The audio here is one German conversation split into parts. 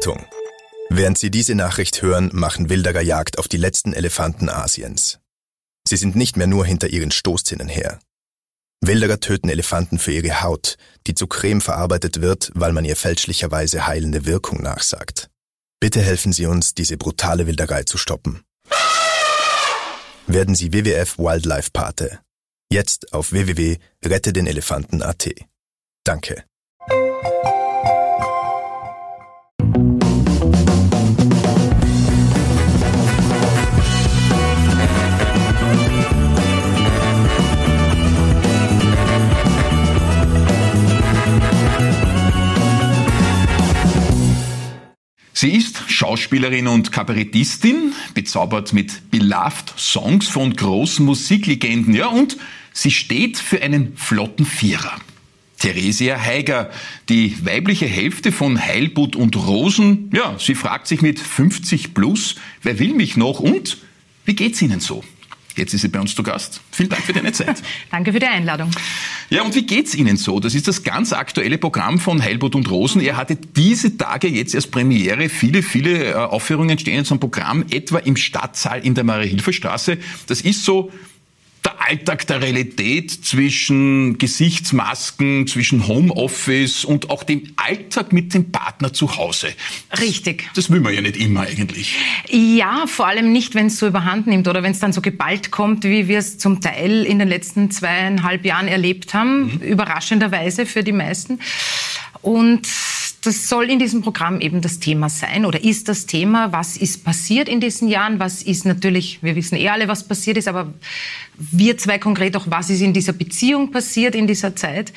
Achtung! Während Sie diese Nachricht hören, machen Wilderer Jagd auf die letzten Elefanten Asiens. Sie sind nicht mehr nur hinter ihren Stoßzinnen her. Wilderer töten Elefanten für ihre Haut, die zu Creme verarbeitet wird, weil man ihr fälschlicherweise heilende Wirkung nachsagt. Bitte helfen Sie uns, diese brutale Wilderei zu stoppen. Werden Sie WWF Wildlife Pate. Jetzt auf www.rettedenelefanten.at. Danke. Sie ist Schauspielerin und Kabarettistin, bezaubert mit Beloved Songs von großen Musiklegenden, ja, und sie steht für einen flotten Vierer. Theresia Heiger, die weibliche Hälfte von Heilbutt und Rosen, ja, sie fragt sich mit 50 plus, wer will mich noch und wie geht's Ihnen so? Jetzt ist sie bei uns zu Gast. Vielen Dank für deine Zeit. Danke für die Einladung. Ja, und wie geht's Ihnen so? Das ist das ganz aktuelle Programm von Heilbutt und Rosen. Er hatte diese Tage jetzt erst Premiere. Viele, viele äh, Aufführungen stehen in so einem Programm, etwa im Stadtsaal in der Marie-Hilfer-Straße. Das ist so der Alltag der Realität zwischen Gesichtsmasken, zwischen Homeoffice und auch dem Alltag mit dem Partner zu Hause. Richtig. Das will man ja nicht immer eigentlich. Ja, vor allem nicht, wenn es so überhand nimmt oder wenn es dann so geballt kommt, wie wir es zum Teil in den letzten zweieinhalb Jahren erlebt haben, mhm. überraschenderweise für die meisten. Und das soll in diesem Programm eben das Thema sein oder ist das Thema, was ist passiert in diesen Jahren, was ist natürlich, wir wissen eh alle, was passiert ist, aber wir zwei konkret auch, was ist in dieser Beziehung passiert in dieser Zeit.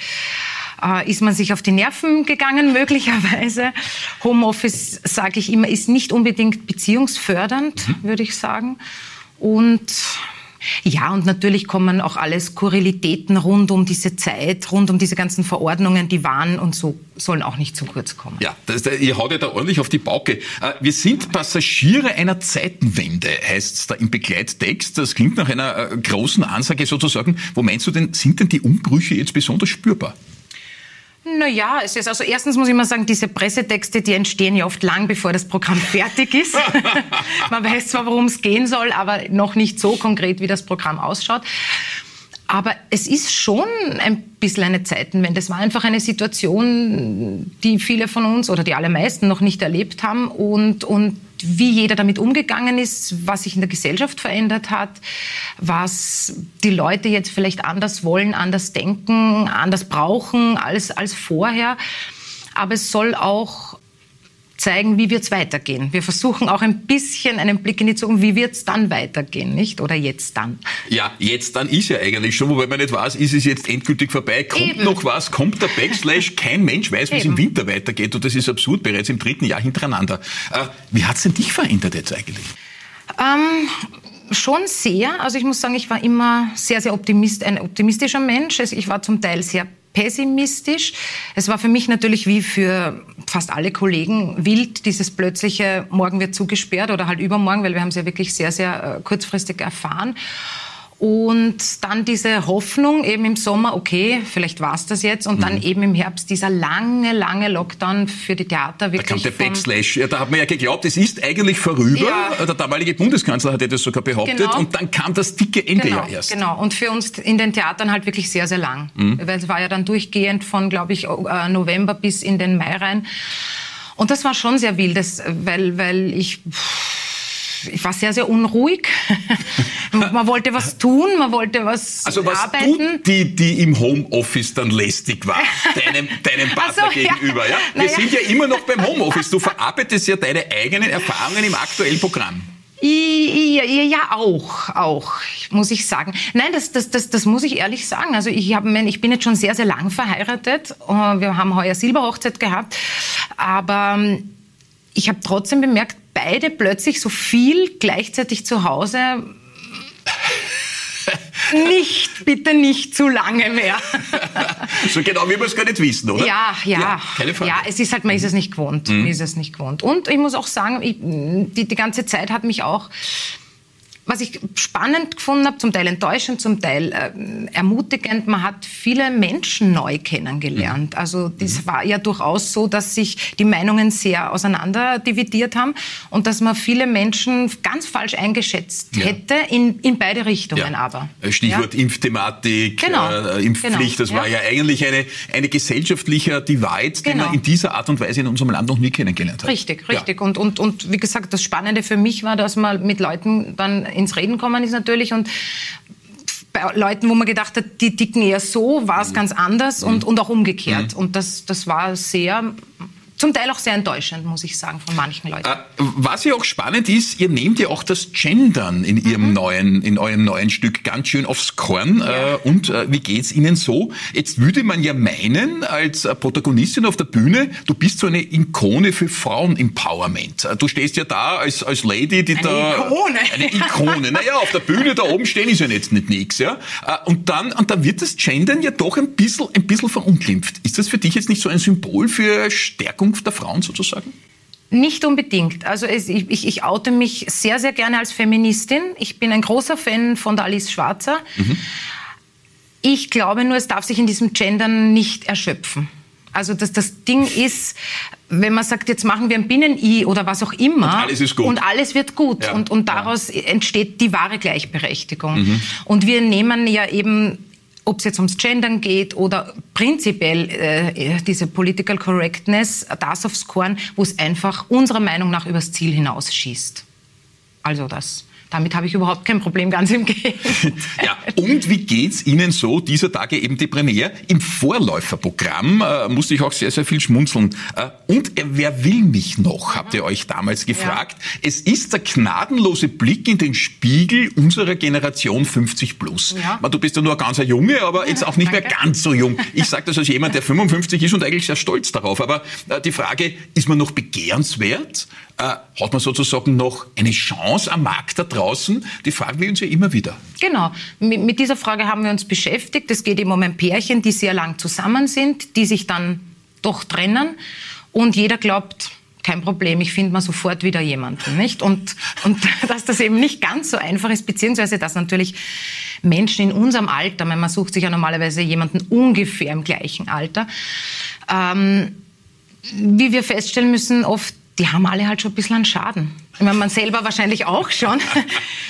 Äh, ist man sich auf die Nerven gegangen, möglicherweise. Homeoffice, sage ich immer, ist nicht unbedingt beziehungsfördernd, mhm. würde ich sagen. Und ja, und natürlich kommen auch alle Skurrilitäten rund um diese Zeit, rund um diese ganzen Verordnungen, die waren und so sollen auch nicht zu kurz kommen. Ja, das, ihr haut ja da ordentlich auf die Pauke. Äh, wir sind Passagiere einer Zeitenwende, heißt es da im Begleittext. Das klingt nach einer äh, großen Ansage sozusagen. Wo meinst du denn, sind denn die Umbrüche jetzt besonders spürbar? Naja, es ist also erstens muss ich mal sagen, diese Pressetexte, die entstehen ja oft lang, bevor das Programm fertig ist. Man weiß zwar, worum es gehen soll, aber noch nicht so konkret, wie das Programm ausschaut. Aber es ist schon ein bisschen eine Zeitenwende. Es war einfach eine Situation, die viele von uns oder die allermeisten noch nicht erlebt haben und, und wie jeder damit umgegangen ist, was sich in der Gesellschaft verändert hat, was die Leute jetzt vielleicht anders wollen, anders denken, anders brauchen als, als vorher. Aber es soll auch zeigen, wie wird es weitergehen. Wir versuchen auch ein bisschen einen Blick in die Zukunft, wie wird es dann weitergehen, nicht? Oder jetzt dann? Ja, jetzt dann ist ja eigentlich schon, wobei man nicht weiß, ist es jetzt endgültig vorbei, kommt Eben. noch was, kommt der Backslash, kein Mensch weiß, wie es im Winter weitergeht und das ist absurd, bereits im dritten Jahr hintereinander. Äh, wie hat es denn dich verändert jetzt eigentlich? Ähm, schon sehr. Also ich muss sagen, ich war immer sehr, sehr optimist, ein optimistischer Mensch. Also ich war zum Teil sehr pessimistisch. Es war für mich natürlich wie für fast alle Kollegen wild, dieses plötzliche Morgen wird zugesperrt oder halt übermorgen, weil wir haben es ja wirklich sehr, sehr äh, kurzfristig erfahren. Und dann diese Hoffnung eben im Sommer, okay, vielleicht war es das jetzt. Und dann mhm. eben im Herbst dieser lange, lange Lockdown für die Theater. Wirklich da kam der Backslash. Ja, da hat man ja geglaubt, es ist eigentlich vorüber. Ja. Der damalige Bundeskanzler hat ja das sogar behauptet. Genau. Und dann kam das dicke Ende genau, ja erst. Genau. Und für uns in den Theatern halt wirklich sehr, sehr lang. Mhm. Weil es war ja dann durchgehend von, glaube ich, äh, November bis in den Mai rein. Und das war schon sehr wild, das, weil, weil ich... Pff, ich war sehr, sehr unruhig. man wollte was tun, man wollte was Also was arbeiten. tut die, die im Homeoffice dann lästig war, deinem, deinem Partner so, gegenüber? Ja? Wir naja. sind ja immer noch beim Homeoffice. Du verarbeitest ja deine eigenen Erfahrungen im aktuellen Programm. Ja, ja, auch, auch, muss ich sagen. Nein, das, das, das, das muss ich ehrlich sagen. Also ich, hab, ich bin jetzt schon sehr, sehr lang verheiratet. Wir haben heuer Silberhochzeit gehabt. Aber ähm, ich habe trotzdem bemerkt, beide plötzlich so viel gleichzeitig zu Hause. nicht, bitte nicht zu lange mehr. so genau wie wir es gar nicht wissen, oder? Ja, ja. Ja, keine Frage. ja es ist halt, man ist es nicht gewohnt. Mhm. ist es nicht gewohnt. Und ich muss auch sagen, ich, die, die ganze Zeit hat mich auch was ich spannend gefunden habe, zum Teil enttäuschend, zum Teil äh, ermutigend, man hat viele Menschen neu kennengelernt. Mhm. Also das mhm. war ja durchaus so, dass sich die Meinungen sehr auseinander dividiert haben und dass man viele Menschen ganz falsch eingeschätzt ja. hätte, in, in beide Richtungen ja. aber. Äh, Stichwort ja. Impfthematik, genau. äh, Impfpflicht, genau. das war ja eigentlich eine, eine gesellschaftlicher Divide, den genau. man in dieser Art und Weise in unserem Land noch nie kennengelernt hat. Richtig, richtig. Und, und, und wie gesagt, das Spannende für mich war, dass man mit Leuten dann ins Reden kommen ist natürlich und bei Leuten, wo man gedacht hat, die dicken eher so, war es mhm. ganz anders und, mhm. und auch umgekehrt. Mhm. Und das, das war sehr zum Teil auch sehr enttäuschend, muss ich sagen, von manchen Leuten. Äh, was ja auch spannend ist, ihr nehmt ja auch das Gendern in ihrem mhm. neuen, in eurem neuen Stück ganz schön aufs Korn. Ja. Äh, und äh, wie geht's Ihnen so? Jetzt würde man ja meinen, als Protagonistin auf der Bühne, du bist so eine Ikone für Frauen-Empowerment. Du stehst ja da als, als Lady, die eine da... Ikone. Eine Ikone. Naja, auf der Bühne da oben stehen ist ja jetzt nicht nichts, ja. Und dann, und dann wird das Gendern ja doch ein bisschen, ein bisschen verunglimpft. Ist das für dich jetzt nicht so ein Symbol für Stärkung Zukunft der Frauen sozusagen? Nicht unbedingt. Also es, ich, ich, oute mich sehr, sehr gerne als Feministin. Ich bin ein großer Fan von der Alice Schwarzer. Mhm. Ich glaube nur, es darf sich in diesem Gendern nicht erschöpfen. Also das, das Ding ist, wenn man sagt, jetzt machen wir ein Binnen-I oder was auch immer. Und alles ist gut. Und alles wird gut. Ja. Und, und daraus ja. entsteht die wahre Gleichberechtigung. Mhm. Und wir nehmen ja eben ob es jetzt ums Gendern geht oder prinzipiell äh, diese Political Correctness, das aufs Korn, wo es einfach unserer Meinung nach übers Ziel hinausschießt. Also das. Damit habe ich überhaupt kein Problem, ganz im Gegenteil. Ja, und wie geht's Ihnen so dieser Tage eben die Premiere? Im Vorläuferprogramm äh, musste ich auch sehr, sehr viel schmunzeln. Äh, und äh, wer will mich noch, habt ihr euch damals gefragt. Ja. Es ist der gnadenlose Blick in den Spiegel unserer Generation 50 plus. Ja. Du bist ja nur ein ganzer Junge, aber jetzt auch nicht mehr ganz so jung. Ich sage das als jemand, der 55 ist und eigentlich sehr stolz darauf. Aber äh, die Frage, ist man noch begehrenswert? Äh, hat man sozusagen noch eine Chance am Markt da draußen? Die fragen wir uns ja immer wieder. Genau. Mit, dieser Frage haben wir uns beschäftigt. Es geht eben um ein Pärchen, die sehr lang zusammen sind, die sich dann doch trennen. Und jeder glaubt, kein Problem, ich finde mal sofort wieder jemanden, nicht? Und, und dass das eben nicht ganz so einfach ist, beziehungsweise dass natürlich Menschen in unserem Alter, man sucht sich ja normalerweise jemanden ungefähr im gleichen Alter, ähm, wie wir feststellen müssen, oft die haben alle halt schon ein bisschen Schaden. Ich meine, man selber wahrscheinlich auch schon.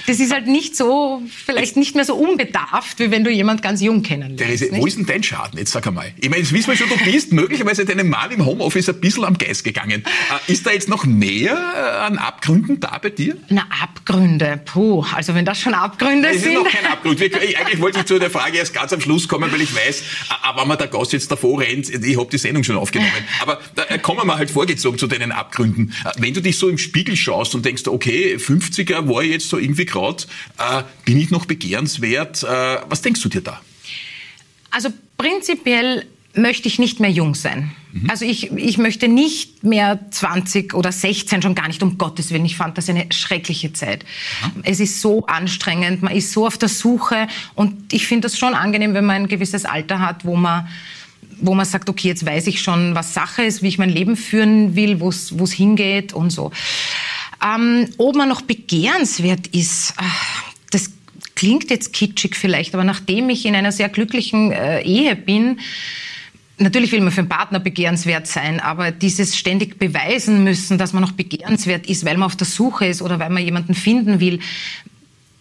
Das ist halt nicht so, vielleicht nicht mehr so unbedarft, wie wenn du jemand ganz jung kennenlernst. Therese, wo ist denn dein Schaden? Jetzt sag einmal. Ich meine, jetzt wissen wir schon, du bist möglicherweise deinem Mann im Homeoffice ein bisschen am Geist gegangen. Äh, ist da jetzt noch mehr äh, an Abgründen da bei dir? Na, Abgründe, puh. Also wenn das schon Abgründe das sind. Das ist noch kein Abgrund. Eigentlich wollte ich zu der Frage erst ganz am Schluss kommen, weil ich weiß, äh, wenn man der Gast jetzt davor rennt, ich habe die Sendung schon aufgenommen. Aber da kommen wir halt vorgezogen zu deinen Abgründen. Wenn du dich so im Spiegel schaust und denkst, okay, 50er war jetzt so irgendwie gerade, äh, bin ich noch begehrenswert? Äh, was denkst du dir da? Also prinzipiell möchte ich nicht mehr jung sein. Mhm. Also ich, ich möchte nicht mehr 20 oder 16, schon gar nicht, um Gottes Willen. Ich fand das eine schreckliche Zeit. Mhm. Es ist so anstrengend, man ist so auf der Suche und ich finde das schon angenehm, wenn man ein gewisses Alter hat, wo man wo man sagt, okay, jetzt weiß ich schon, was Sache ist, wie ich mein Leben führen will, wo es hingeht und so. Ähm, ob man noch begehrenswert ist, ach, das klingt jetzt kitschig vielleicht, aber nachdem ich in einer sehr glücklichen äh, Ehe bin, Natürlich will man für einen Partner begehrenswert sein, aber dieses ständig beweisen müssen, dass man noch begehrenswert ist, weil man auf der Suche ist oder weil man jemanden finden will,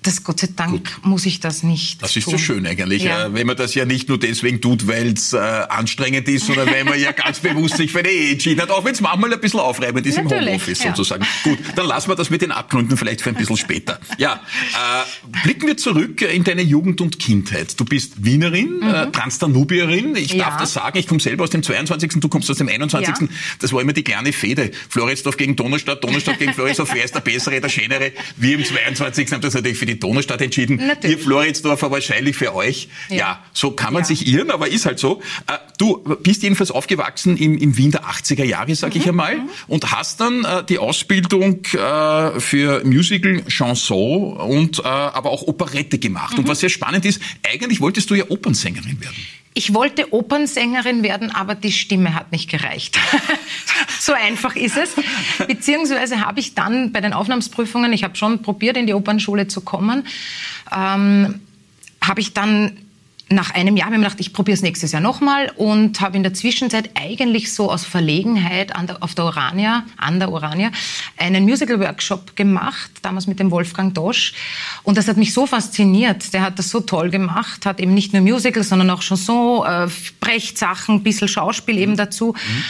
das Gott sei Dank Gut. muss ich das nicht. Das ist tun. so schön eigentlich, ja. äh, wenn man das ja nicht nur deswegen tut, weil es äh, anstrengend ist, sondern weil man ja ganz bewusst sich für eine Ehe entschieden hat, auch wenn es manchmal ein bisschen aufreibend ist Natürlich, im Homeoffice ja. sozusagen. Gut, dann lassen wir das mit den Abgründen vielleicht für ein bisschen später. Ja, äh, blicken wir zurück in deine Jugend und Kindheit. Du bist Wienerin, mhm. äh, Transdanubierin. Ich ja. darf das sagen, ich komme selber aus dem 22., du kommst aus dem 21. Ja. Das war immer die kleine Fehde. Floridsdorf gegen Donaustadt, Donaustadt gegen Floridsdorf, wer ist der Bessere, der Schönere? Wir im 22. haben das natürlich für die die Donaustadt entschieden. Natürlich. Ihr Floridsdorfer wahrscheinlich für euch. Ja, ja so kann man ja. sich irren, aber ist halt so. Äh, du bist jedenfalls aufgewachsen im, im Wien der 80er Jahre, sag mhm. ich einmal, mhm. und hast dann äh, die Ausbildung äh, für Musical, Chanson und äh, aber auch Operette gemacht. Mhm. Und was sehr spannend ist, eigentlich wolltest du ja Opernsängerin werden. Ich wollte Opernsängerin werden, aber die Stimme hat nicht gereicht. so einfach ist es. Beziehungsweise habe ich dann bei den Aufnahmsprüfungen, ich habe schon probiert, in die Opernschule zu kommen, ähm, habe ich dann nach einem Jahr habe ich mir gedacht, ich probiere es nächstes Jahr nochmal und habe in der Zwischenzeit eigentlich so aus Verlegenheit an der, auf der Urania, an der Urania, einen Musical-Workshop gemacht, damals mit dem Wolfgang Dosch. Und das hat mich so fasziniert. Der hat das so toll gemacht, hat eben nicht nur Musical, sondern auch Chanson, äh, Brecht-Sachen, bisschen Schauspiel eben dazu. Mhm.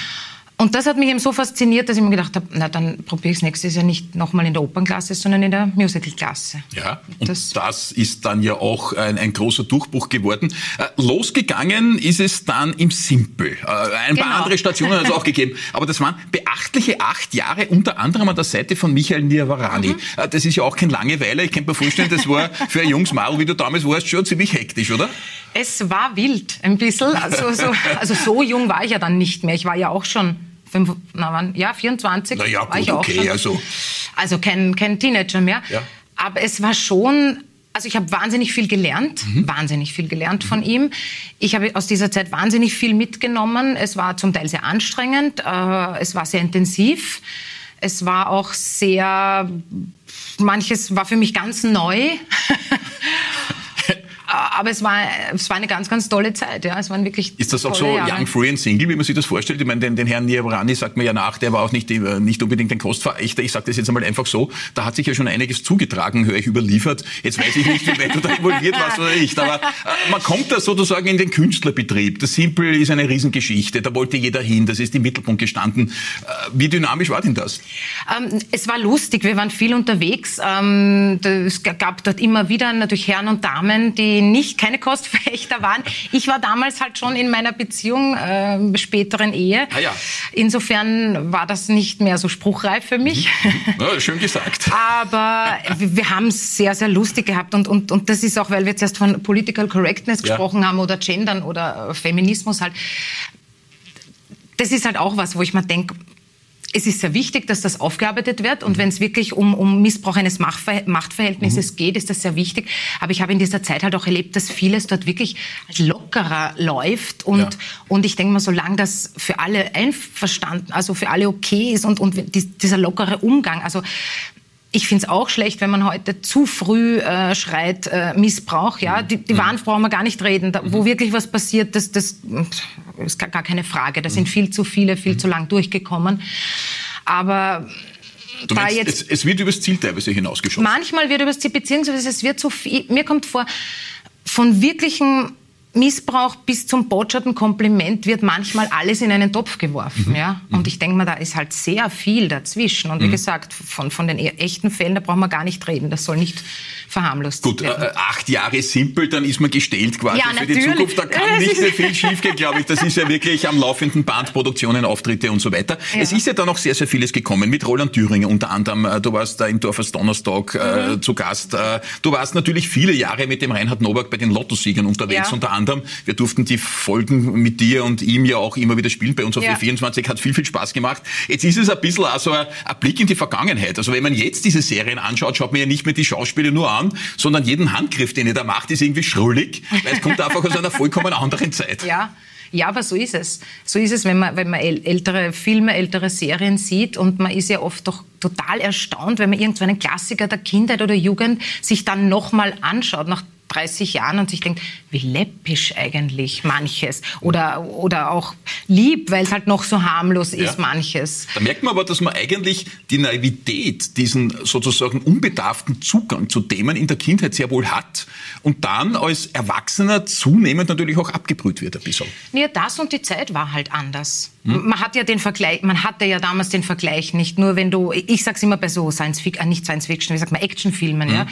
Und das hat mich eben so fasziniert, dass ich mir gedacht habe, na dann probiere ich es nächstes Jahr nicht nochmal in der Opernklasse, sondern in der Musicalklasse. Ja, und das, das, ist dann ja auch ein, ein großer Durchbruch geworden. Äh, losgegangen ist es dann im Simple. Äh, ein genau. paar andere Stationen hat es auch gegeben. Aber das waren beachtliche acht Jahre, unter anderem an der Seite von Michael Niavarani. Mhm. Äh, das ist ja auch kein Langeweile. Ich kann mir vorstellen, das war für ein junges Mal, wie du damals warst, schon ziemlich hektisch, oder? Es war wild, ein bisschen. Also so, also so jung war ich ja dann nicht mehr. Ich war ja auch schon fünf, na, wann, ja, 24 na ja, war ich auch okay, schon. Also, also kein, kein Teenager mehr. Ja. Aber es war schon, also ich habe wahnsinnig viel gelernt, mhm. wahnsinnig viel gelernt mhm. von ihm. Ich habe aus dieser Zeit wahnsinnig viel mitgenommen. Es war zum Teil sehr anstrengend, äh, es war sehr intensiv. Es war auch sehr, manches war für mich ganz neu. aber es war, es war eine ganz, ganz tolle Zeit. Ja. Es waren wirklich Ist das auch so Jahre. Young, Free and Single, wie man sich das vorstellt? Ich meine, den, den Herrn Niavrani sagt mir ja nach, der war auch nicht, nicht unbedingt ein Kostverächter. Ich sage das jetzt einmal einfach so. Da hat sich ja schon einiges zugetragen, höre ich, überliefert. Jetzt weiß ich nicht, wie weit du da involviert warst oder nicht. Aber äh, man kommt da sozusagen in den Künstlerbetrieb. Das Simple ist eine Riesengeschichte. Da wollte jeder hin. Das ist im Mittelpunkt gestanden. Äh, wie dynamisch war denn das? Ähm, es war lustig. Wir waren viel unterwegs. Ähm, es gab dort immer wieder natürlich Herren und Damen, die nicht keine Kostverächter waren. Ich war damals halt schon in meiner Beziehung, äh, späteren Ehe. Ah, ja. Insofern war das nicht mehr so spruchreif für mich. Mhm. Ja, schön gesagt. Aber wir haben es sehr, sehr lustig gehabt und, und, und das ist auch, weil wir jetzt erst von Political Correctness gesprochen ja. haben oder Gendern oder Feminismus halt. Das ist halt auch was, wo ich mir denke, es ist sehr wichtig, dass das aufgearbeitet wird. Und mhm. wenn es wirklich um, um Missbrauch eines Machtver Machtverhältnisses mhm. geht, ist das sehr wichtig. Aber ich habe in dieser Zeit halt auch erlebt, dass vieles dort wirklich lockerer läuft. Und, ja. und ich denke mal, solange das für alle einverstanden, also für alle okay ist und, und dieser lockere Umgang, also ich finde es auch schlecht, wenn man heute zu früh äh, schreit äh, Missbrauch. Ja, die, die mhm. Wahrheit brauchen wir gar nicht reden. Da, wo mhm. wirklich was passiert, das, das ist gar, keine Frage. Da sind mhm. viel zu viele, viel zu lang durchgekommen. Aber meinst, jetzt, es, es, wird übers Ziel teilweise hinausgeschossen. Manchmal wird übers Ziel, beziehungsweise es wird so viel. Mir kommt vor, von wirklichen Missbrauch bis zum botscherten Kompliment wird manchmal alles in einen Topf geworfen. Mhm. Ja? Und mhm. ich denke mal, da ist halt sehr viel dazwischen. Und wie mhm. gesagt, von, von den e-, echten Fällen, da brauchen wir gar nicht reden. Das soll nicht verharmlost Gut, werden. Gut, äh, acht Jahre simpel, dann ist man gestellt quasi ja, für die Zukunft. Da kann nicht mehr viel schiefgehen, glaube ich. Das ist ja wirklich am laufenden Band, Produktionen, Auftritte und so weiter. Ja. Es ist ja dann noch sehr, sehr vieles gekommen. Mit Roland Thüringer unter anderem. Äh, du warst da im Dorfers Donnerstag äh, mhm. zu Gast. Äh, du warst natürlich viele Jahre mit dem Reinhard Nowak bei den Lottosiegern unterwegs, ja. unter anderem anderem. Wir durften die Folgen mit dir und ihm ja auch immer wieder spielen bei uns auf ja. 24 Hat viel, viel Spaß gemacht. Jetzt ist es ein bisschen also ein, ein Blick in die Vergangenheit. Also wenn man jetzt diese Serien anschaut, schaut man ja nicht mehr die Schauspieler nur an, sondern jeden Handgriff, den ihr da macht, ist irgendwie schrullig, weil es kommt einfach aus einer vollkommen anderen Zeit. Ja. Ja, aber so ist es. So ist es, wenn man, wenn man ältere Filme, ältere Serien sieht und man ist ja oft doch total erstaunt, wenn man irgendeinen Klassiker der Kindheit oder Jugend sich dann nochmal anschaut, nach 30 Jahren und sich denkt, wie läppisch eigentlich manches. Oder, oder auch lieb, weil es halt noch so harmlos ist, ja. manches. Da merkt man aber, dass man eigentlich die Naivität, diesen sozusagen unbedarften Zugang zu Themen in der Kindheit sehr wohl hat und dann als Erwachsener zunehmend natürlich auch abgebrüht wird ein bisschen. Ja, das und die Zeit war halt anders. Hm? Man hat ja den Vergleich, man hatte ja damals den Vergleich nicht. Nur wenn du, ich sag's immer bei so Science Fiction, äh, nicht Science Fiction, wie sagt man, Actionfilmen, hm. ja.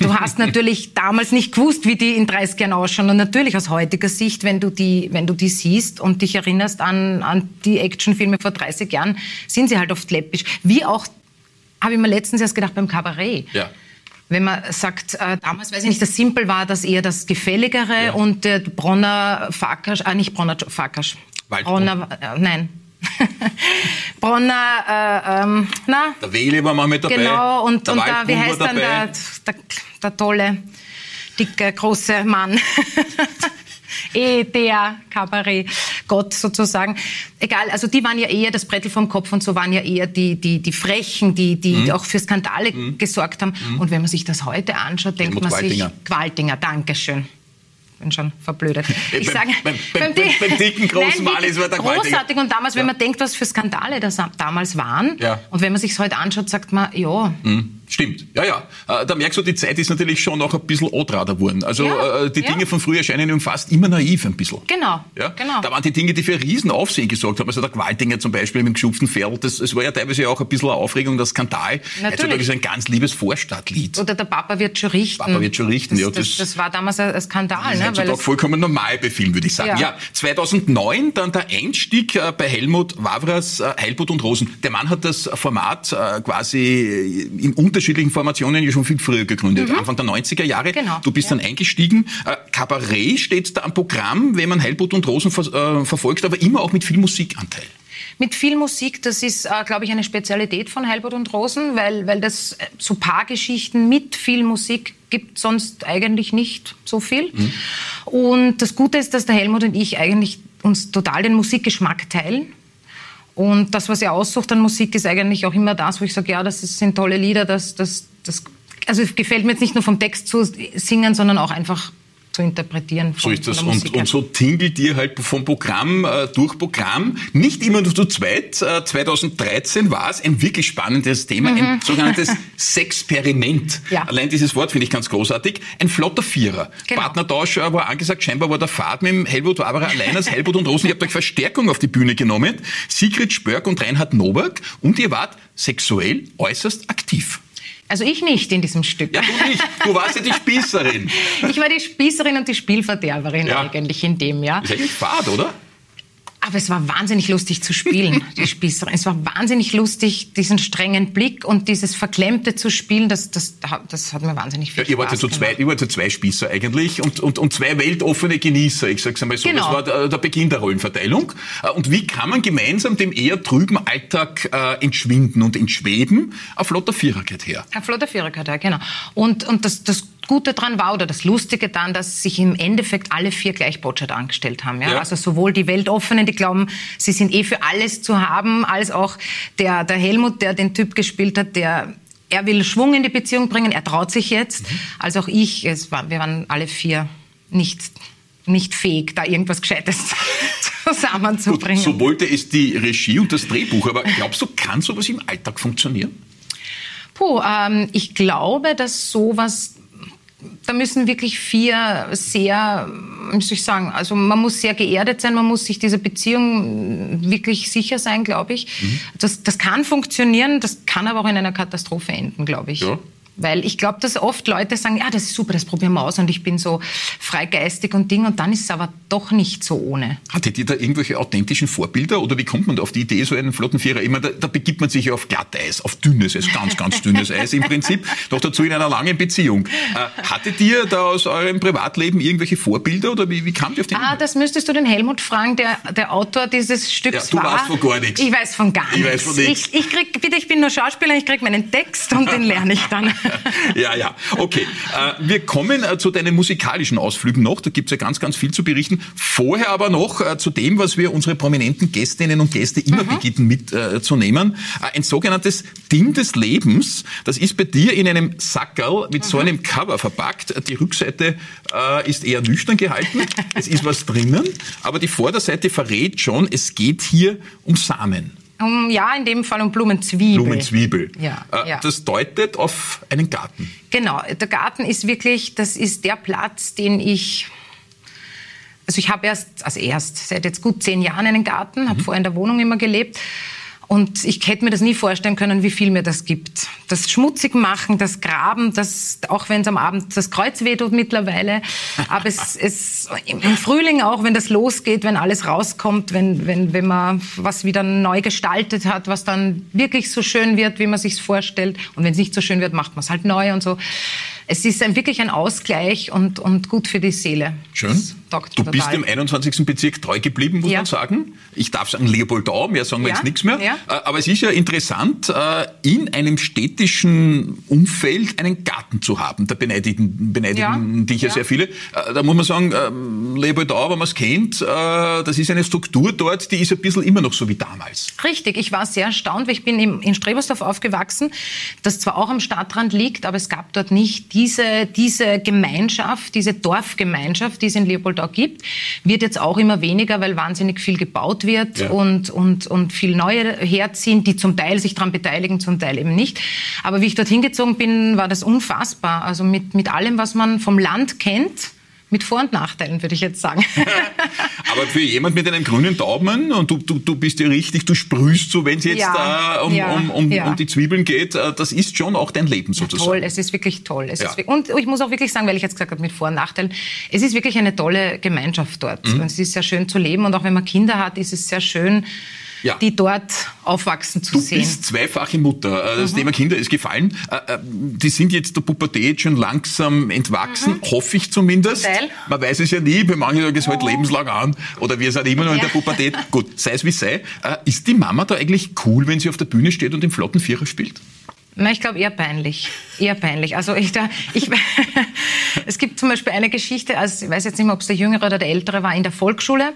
Du hast natürlich damals nicht gewusst, wie die in 30 Jahren ausschauen. Und natürlich aus heutiger Sicht, wenn du die, wenn du die siehst und dich erinnerst an, an die Actionfilme vor 30 Jahren, sind sie halt oft läppisch. Wie auch, habe ich mir letztens erst gedacht, beim Kabarett. Ja wenn man sagt, äh, damals weiß ich nicht, das Simpel war das eher das Gefälligere ja. und der Bronner Farkasch, äh, nicht Bronner Farkasch, Bronner, äh, nein. Bronner, äh, ähm, na? Der Weli war mal mit dabei. Genau, und, und da, wie heißt dann der, der, der, tolle, dicke, große Mann? eh der Kabarett-Gott sozusagen. Egal, also die waren ja eher das Brettel vom Kopf und so waren ja eher die, die, die Frechen, die, die mhm. auch für Skandale mhm. gesorgt haben. Mhm. Und wenn man sich das heute anschaut, denkt Helmut man Qualtinger. sich, Qualtinger, Dankeschön bin schon verblödet. Ich sage, beim, beim, beim, beim, dicken großen Mann ist der Großartig und damals, ja. wenn man denkt, was für Skandale das damals waren ja. und wenn man sich heute anschaut, sagt man, ja. Mhm. Stimmt, ja, ja. Äh, da merkst du, die Zeit ist natürlich schon noch ein bisschen antrader geworden. Also ja, äh, die Dinge von früher erscheinen ihm fast immer naiv ein bisschen. Genau, ja? genau. Da waren die Dinge, die für Riesenaufsehen gesorgt haben. Also der Gewaltinger zum Beispiel mit dem geschupften Pferd, das, das war ja teilweise auch ein bisschen eine Aufregung, der Skandal. Natürlich. Heutzutage ist ein ganz liebes Vorstadtlied. Oder der Papa wird schon richten. Papa wird schon richten, das, ja. Das, das, das war damals ein Skandal. Das ist ne? heutzutage vollkommen normal bei Filmen, würde ich sagen. Ja. ja, 2009 dann der Einstieg äh, bei Helmut Wavras Heilbutt und Rosen. Der Mann hat das Format quasi in unterschiedlichen Formationen ja schon viel früher gegründet, mhm. Anfang der 90er Jahre. Genau. Du bist ja. dann eingestiegen. Äh, Kabarett steht da am Programm, wenn man Heilbutt und Rosen ver äh, verfolgt, aber immer auch mit viel Musikanteil. Mit viel Musik, das ist, äh, glaube ich, eine Spezialität von Heilbutt und Rosen, weil, weil das äh, so Paargeschichten mit viel Musik gibt sonst eigentlich nicht so viel. Mhm. Und das Gute ist, dass der Helmut und ich eigentlich uns total den Musikgeschmack teilen. Und das, was er aussucht an Musik, ist eigentlich auch immer das, wo ich sage, ja, das sind tolle Lieder, das, das, das also gefällt mir jetzt nicht nur vom Text zu singen, sondern auch einfach zu interpretieren. So ist das. Und, und, so tingelt ihr halt vom Programm äh, durch Programm. Nicht immer nur zu zweit. Äh, 2013 war es ein wirklich spannendes Thema, mhm. ein sogenanntes Sexperiment. Ja. Allein dieses Wort finde ich ganz großartig. Ein flotter Vierer. Genau. Partnertausch war angesagt. Scheinbar war der Fahrt mit dem Helmut Wabera allein als Helmut und Rosen. Ihr habt euch Verstärkung auf die Bühne genommen. Sigrid Spörk und Reinhard Nowak. Und ihr wart sexuell äußerst aktiv. Also ich nicht in diesem Stück. Ja, du nicht. Du warst ja die Spießerin. ich war die Spießerin und die Spielverderberin ja. eigentlich in dem, ja. Ist eigentlich fad, oder? Aber es war wahnsinnig lustig zu spielen, die Spießerin. Es war wahnsinnig lustig, diesen strengen Blick und dieses Verklemmte zu spielen. Das, das, das hat mir wahnsinnig viel ja, ihr Spaß wart so gemacht. Zwei, ihr wart so zwei Spießer eigentlich und, und, und zwei weltoffene Genießer. Ich sag's einmal so. Genau. Das war der, der, Beginn der Rollenverteilung. Und wie kann man gemeinsam dem eher trüben Alltag äh, entschwinden und entschweben? Auf flotter Vierer geht her. Auf flotter Vierer geht her, genau. Und, und das, das Gute daran war oder das Lustige daran, dass sich im Endeffekt alle vier gleich Botschat angestellt haben. Ja? ja? Also sowohl die Weltoffenen, die glauben, sie sind eh für alles zu haben, als auch der, der Helmut, der den Typ gespielt hat, der er will Schwung in die Beziehung bringen, er traut sich jetzt, mhm. als auch ich. Es war, wir waren alle vier nicht nicht fähig, da irgendwas Gescheites zusammenzubringen. Gut, so wollte es die Regie und das Drehbuch. Aber glaubst du, kann sowas im Alltag funktionieren? Puh, ähm, ich glaube, dass sowas da müssen wirklich vier sehr, soll ich sagen, also man muss sehr geerdet sein, man muss sich dieser Beziehung wirklich sicher sein, glaube ich. Mhm. Das, das kann funktionieren, das kann aber auch in einer Katastrophe enden, glaube ich. Ja. Weil ich glaube, dass oft Leute sagen, ja, das ist super, das probieren wir aus und ich bin so freigeistig und Ding und dann ist es aber doch nicht so ohne. Hattet ihr da irgendwelche authentischen Vorbilder oder wie kommt man auf die Idee, so einen Flottenvierer? Ich meine, da, da begibt man sich ja auf Glatteis, auf dünnes Eis, ganz, ganz dünnes Eis im Prinzip, doch dazu in einer langen Beziehung. Äh, hattet ihr da aus eurem Privatleben irgendwelche Vorbilder oder wie, wie kamt ihr auf den? Ah, das müsstest du den Helmut fragen, der, der Autor dieses Stücks ja, du war. Du weißt von gar nichts. Ich weiß von gar nichts. Ich weiß von nichts. Ich, ich krieg, bitte, ich bin nur Schauspieler, ich krieg meinen Text und den lerne ich dann. ja, ja, okay. Äh, wir kommen äh, zu deinen musikalischen Ausflügen noch. Da gibt's ja ganz, ganz viel zu berichten. Vorher aber noch äh, zu dem, was wir unsere prominenten Gästinnen und Gäste immer mhm. begitten mitzunehmen. ein sogenanntes Ding des Lebens. Das ist bei dir in einem Sackerl mit mhm. so einem Cover verpackt. Die Rückseite ist eher nüchtern gehalten. es ist was drinnen. Aber die Vorderseite verrät schon, es geht hier um Samen. Um, ja, in dem Fall um Blumenzwiebel. Blumenzwiebel. Ja, äh, ja. Das deutet auf einen Garten. Genau, der Garten ist wirklich, das ist der Platz, den ich also ich habe erst, also erst seit jetzt gut zehn Jahren einen Garten, habe mhm. vorher in der Wohnung immer gelebt und ich hätte mir das nie vorstellen können, wie viel mir das gibt. Das schmutzig machen, das Graben, das, auch wenn es am Abend das Kreuz wehtut mittlerweile. Aber es, es, im Frühling auch, wenn das losgeht, wenn alles rauskommt, wenn, wenn, wenn man was wieder neu gestaltet hat, was dann wirklich so schön wird, wie man sich vorstellt. Und wenn es nicht so schön wird, macht man es halt neu und so. Es ist ein, wirklich ein Ausgleich und, und gut für die Seele. Schön. Taugt Du bist dem 21. Bezirk treu geblieben, muss Ja. man sagen. Ich darf sagen Leopoldau, mehr sagen wir Ja, jetzt nichts mehr. ja. Äh, Aber es ist ja interessant, äh, in einem städtischen Umfeld einen Garten zu haben. Da beneidigen, beneidigen Ja, dich ja, sehr viele. Äh, Da muss man sagen, ähm, Leopoldau, wenn man es kennt, das ist eine Struktur dort, die ist ein bisschen immer noch so wie damals. Richtig, ich war sehr erstaunt, weil ich bin in Strebersdorf aufgewachsen, das zwar auch am Stadtrand liegt, aber es gab dort nicht diese, diese Gemeinschaft, diese Dorfgemeinschaft, die es in Leopoldau gibt. Wird jetzt auch immer weniger, weil wahnsinnig viel gebaut wird Ja. und, und, und viel Neue herziehen, die zum Teil sich daran beteiligen, zum Teil eben nicht. Aber wie ich dorthin gezogen bin, war das unfassbar. Also mit, mit allem, was man vom Land kennt, mit Vor- und Nachteilen, würde ich jetzt sagen. Aber für jemand mit einem grünen Daumen, und du, du, du bist ja richtig, du sprühst so, wenn es jetzt Ja, da um, ja, um, um, ja. um die Zwiebeln geht, äh, das ist schon auch dein Leben sozusagen. Toll, es ist wirklich toll. Ist, und ich muss auch wirklich sagen, weil ich jetzt gesagt habe mit Vor- und Nachteilen, es ist wirklich eine tolle Gemeinschaft dort. Mhm. Und es ist sehr schön zu leben und auch wenn man Kinder hat, ist es sehr schön, Ja. die dort aufwachsen zu Du sehen. bist zweifache Mutter. Äh, Das Thema Kinder ist gefallen. Äh, äh, Die sind jetzt der Pubertät schon langsam entwachsen, hoffe ich zumindest. Zum Teil. Man weiß es ja nie, bei manchen sagen es halt lebenslang an oder wir sind immer noch in der Ja. Pubertät. Gut, sei es wie sei. Ist die Mama da eigentlich cool, wenn sie auf der Bühne steht und den flotten Vierer spielt? Na, ich glaube eher peinlich. Eher peinlich. Also ich, da, ich, es gibt zum Beispiel eine Geschichte, also ich weiß jetzt nicht mehr, ob es der Jüngere oder der Ältere war, in der Volksschule.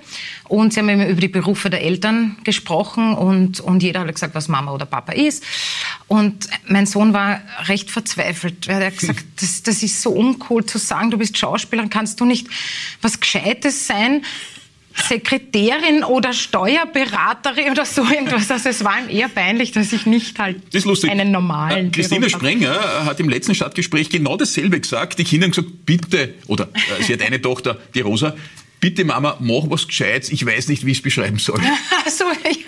Und sie haben eben über die Berufe der Eltern gesprochen und, und jeder hat gesagt, was Mama oder Papa ist. Und mein Sohn war recht verzweifelt. Er hat gesagt, das, das ist so uncool zu sagen, du bist Schauspielerin, kannst du nicht was Gescheites sein? Sekretärin oder Steuerberaterin oder so irgendwas. Also es war ihm eher peinlich, dass ich nicht halt Das ist lustig. einen normalen Äh, Christine. Sprenger äh, hat im letzten Stadtgespräch genau dasselbe gesagt. Die Kinder haben gesagt, bitte, oder äh, sie hat eine Tochter, die Rosa, bitte Mama, mach was Gescheites, ich weiß nicht, wie ich es beschreiben soll. Also, ja.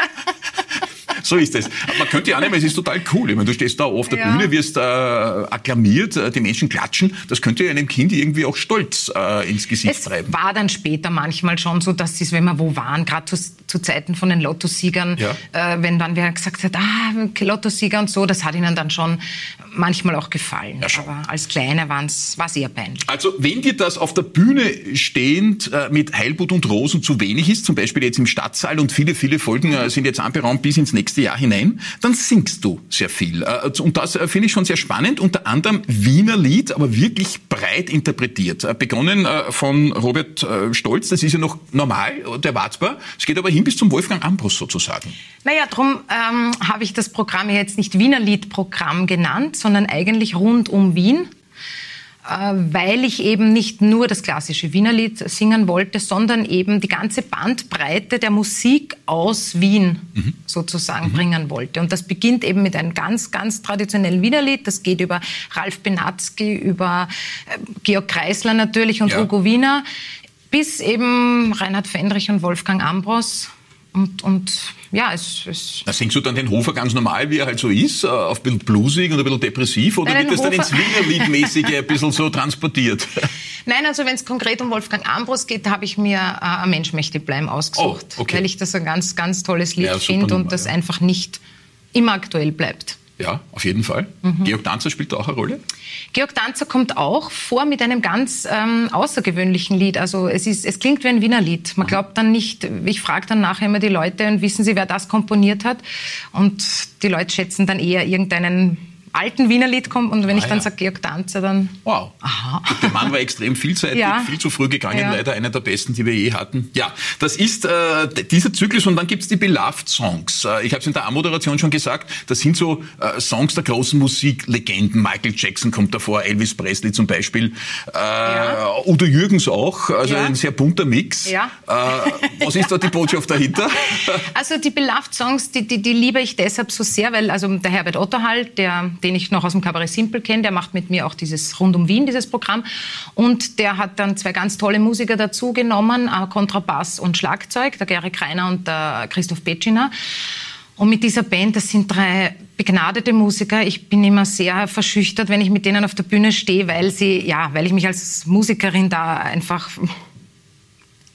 So ist es. Aber Man könnte ja annehmen, es ist total cool. Ich meine, du stehst da auf der Ja. Bühne, wirst äh, akklamiert, äh, die Menschen klatschen. Das könnte einem Kind irgendwie auch Stolz äh, ins Gesicht Es treiben. war dann später manchmal schon so, dass es, wenn wir wo waren, gerade zu, zu Zeiten von den Lottosiegern, Ja. äh, wenn dann wer gesagt hat, ah, Lottosieger und so, das hat ihnen dann schon manchmal auch gefallen. Ja. Aber als Kleine war es eher peinlich. Also, wenn dir das auf der Bühne stehend äh, mit Heilbutt und Rosen zu wenig ist, zum Beispiel jetzt im Stadtsaal und viele, viele Folgen äh, sind jetzt anberaumt bis ins nächste Jahr hinein, dann singst du sehr viel. Äh, und das äh, finde ich schon sehr spannend. Unter anderem Wiener Lied, aber wirklich breit interpretiert. Äh, begonnen von Robert Stolz, das ist ja noch normal, der wartbar. Es geht aber hin bis zum Wolfgang Ambros sozusagen. Naja, darum ähm, habe ich das Programm jetzt nicht Wiener Liedprogramm genannt, sondern eigentlich rund um Wien, weil ich eben nicht nur das klassische Wiener Lied singen wollte, sondern eben die ganze Bandbreite der Musik aus Wien sozusagen bringen wollte. Und das beginnt eben mit einem ganz, ganz traditionellen Wiener Lied. Das geht über Ralf Benatzky, über äh, Georg Kreisler natürlich und Ja. Hugo Wiener, bis eben Reinhard Fendrich und Wolfgang Ambros. Und, und ja, es, es Da singst du dann den Hofer ganz normal, wie er halt so ist, äh, auf ein bisschen blusig und ein bisschen depressiv, oder Nein, wird das dann den ins Hofer- Wienerliedmäßige ein bisschen so transportiert? Nein, also wenn es konkret um Wolfgang Ambros geht, habe ich mir äh, ein Mensch möchte bleiben ausgesucht, Oh, okay. weil ich das ein ganz, ganz tolles Lied Ja, finde und das einfach nicht immer aktuell bleibt. Ja, auf jeden Fall. Mhm. Georg Danzer spielt da auch eine Rolle. Georg Danzer kommt auch vor mit einem ganz ähm, außergewöhnlichen Lied. Also es, ist, es klingt wie ein Wiener Lied. Man glaubt dann nicht, ich frage dann nachher immer die Leute und wissen sie, wer das komponiert hat. Und die Leute schätzen dann eher irgendeinen alten Wiener Lied kommt. Und wenn ich Ah, dann ja. sage Georg Danzer, dann Wow. Gut, Der Mann war extrem vielseitig, Ja. viel zu früh gegangen, Ja. leider einer der besten, die wir je hatten. Ja, das ist äh, dieser Zyklus und dann gibt's die Beloved Songs. Äh, ich habe es in der A-Moderation schon gesagt, das sind so äh, Songs der großen Musiklegenden. Michael Jackson kommt davor, Elvis Presley zum Beispiel, äh, Ja. Udo Jürgens auch, also ein sehr bunter Mix. Ja. Äh, was ist da die Botschaft dahinter? Also die Beloved Songs, die, die, die liebe ich deshalb so sehr, weil also der Herbert Otterhall, der, den ich noch aus dem Kabarett Simple kenne, der macht mit mir auch dieses Rund um Wien, dieses Programm. Und der hat dann zwei ganz tolle Musiker dazu genommen, äh, Kontrabass und Schlagzeug, der Gary Kreiner und der Christoph Petschiner. Und mit dieser Band, das sind drei begnadete Musiker. Ich bin immer sehr verschüchtert, wenn ich mit denen auf der Bühne stehe, weil sie, ja, weil ich mich als Musikerin da einfach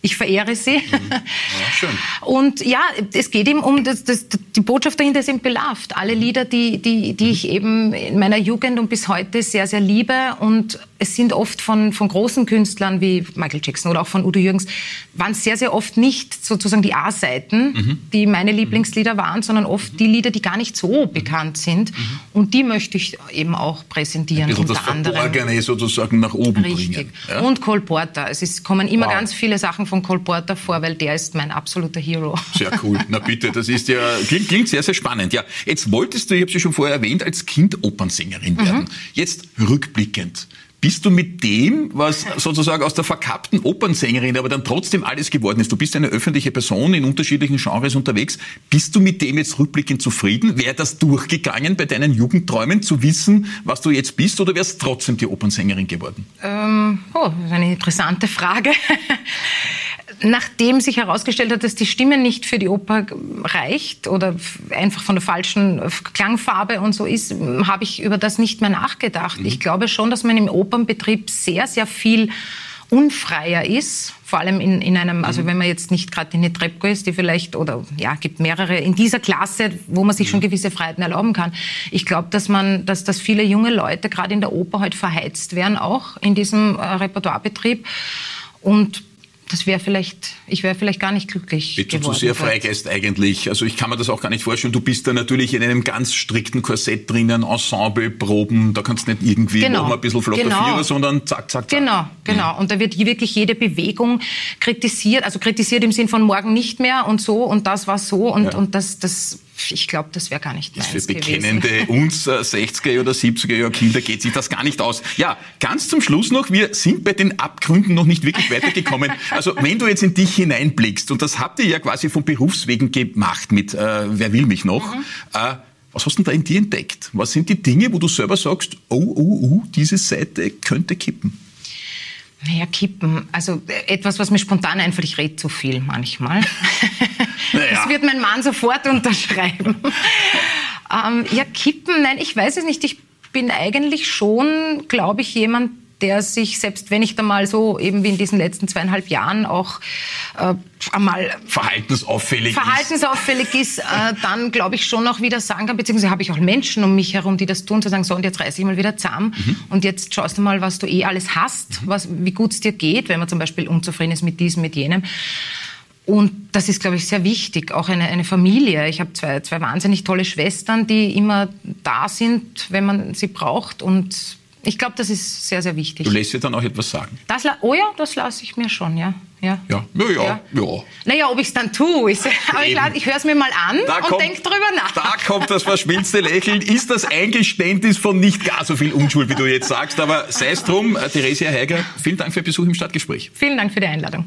ich verehre sie. Mhm. Ja, schön. Und ja, es geht eben um, das, das, die Botschaft dahinter sind beloved. Alle Lieder, die, die, die ich eben in meiner Jugend und bis heute sehr, sehr liebe und es sind oft von, von großen Künstlern wie Michael Jackson oder auch von Udo Jürgens, waren sehr, sehr oft nicht sozusagen die A-Seiten, mhm. die meine Lieblingslieder waren, sondern oft die Lieder, die gar nicht so bekannt sind. Mhm. Und die möchte ich eben auch präsentieren. Ein unter das anderem. sozusagen nach oben Richtig. bringen. Ja? Und Cole Porter. Es ist, kommen immer wow. ganz viele Sachen von Cole Porter vor, weil der ist mein absoluter Hero. Sehr cool. Na bitte, das ist ja, klingt, klingt sehr, sehr spannend. Ja, jetzt wolltest du, ich habe sie schon vorher erwähnt, als Kind Opernsängerin werden. Mhm. Jetzt rückblickend. Bist du mit dem, was sozusagen aus der verkappten Opernsängerin, aber dann trotzdem alles geworden ist, du bist eine öffentliche Person in unterschiedlichen Genres unterwegs, bist du mit dem jetzt rückblickend zufrieden? Wäre das durchgegangen bei deinen Jugendträumen, zu wissen, was du jetzt bist, oder wärst trotzdem die Opernsängerin geworden? Ähm, oh, das ist eine interessante Frage nachdem sich herausgestellt hat, dass die Stimme nicht für die Oper reicht oder einfach von der falschen Klangfarbe und so ist, habe ich über das nicht mehr nachgedacht. Mhm. Ich glaube schon, dass man im Opernbetrieb sehr, sehr viel unfreier ist, vor allem in, in einem, also mhm. wenn man jetzt nicht gerade in eine Trepko ist, die vielleicht, oder ja, gibt mehrere in dieser Klasse, wo man sich schon mhm. gewisse Freiheiten erlauben kann. Ich glaube, dass man, dass, dass viele junge Leute gerade in der Oper halt verheizt werden, auch in diesem äh, Repertoirebetrieb. Und das wäre vielleicht, ich wäre vielleicht gar nicht glücklich Bist du zu sehr Freigeist eigentlich? Also ich kann mir das auch gar nicht vorstellen. Du bist da natürlich in einem ganz strikten Korsett drinnen, Ensemble, Proben, da kannst du nicht irgendwie genau. noch mal ein bisschen flotter genau. sondern zack, zack, zack. Genau, genau. Mhm. Und da wird wirklich jede Bewegung kritisiert, also kritisiert im Sinn von morgen nicht mehr und so und das war so und, ja. und das, das ich glaube, das wäre gar nicht meins Für bekennende gewesen. uns 60er äh, oder 70er Jahre Kinder geht sich das gar nicht aus. Ja, ganz zum Schluss noch, wir sind bei den Abgründen noch nicht wirklich weitergekommen. Also wenn du jetzt in dich hineinblickst, und das habt ihr ja quasi von Berufswegen gemacht mit äh, Wer will mich noch, mhm. äh, was hast du denn da in dir entdeckt? Was sind die Dinge, wo du selber sagst, oh, oh, oh, diese Seite könnte kippen? Naja, kippen. Also äh, etwas, was mir spontan einfällt, ich rede zu viel manchmal. Naja. Das wird mein Mann sofort unterschreiben. ähm, ja, kippen, nein, ich weiß es nicht. Ich bin eigentlich schon, glaube ich, jemand, der sich, selbst wenn ich da mal so eben wie in diesen letzten zweieinhalb Jahren auch äh, einmal verhaltensauffällig, verhaltensauffällig ist, ist äh, dann glaube ich schon noch wieder sagen kann, beziehungsweise habe ich auch Menschen um mich herum, die das tun, zu sagen, so und jetzt reiß ich mal wieder zusammen mhm. und jetzt schaust du mal, was du eh alles hast, mhm. was, wie gut es dir geht, wenn man zum Beispiel unzufrieden ist mit diesem, mit jenem. Und das ist, glaube ich, sehr wichtig. Auch eine, eine Familie. Ich habe zwei, zwei wahnsinnig tolle Schwestern, die immer da sind, wenn man sie braucht und ich glaube, das ist sehr, sehr wichtig. Du lässt dir dann auch etwas sagen? Das, oh ja, das lasse ich mir schon, ja. Ja, ja, ja. ja. ja. Naja, ob ich es dann tue, ist, aber ich, ich höre es mir mal an da und denke drüber nach. Da kommt das verschmilzte Lächeln. Ist das Eingeständnis von nicht gar so viel Unschuld, wie du jetzt sagst, aber sei es drum, Theresia Heiger, vielen Dank für den Besuch im Stadtgespräch. Vielen Dank für die Einladung.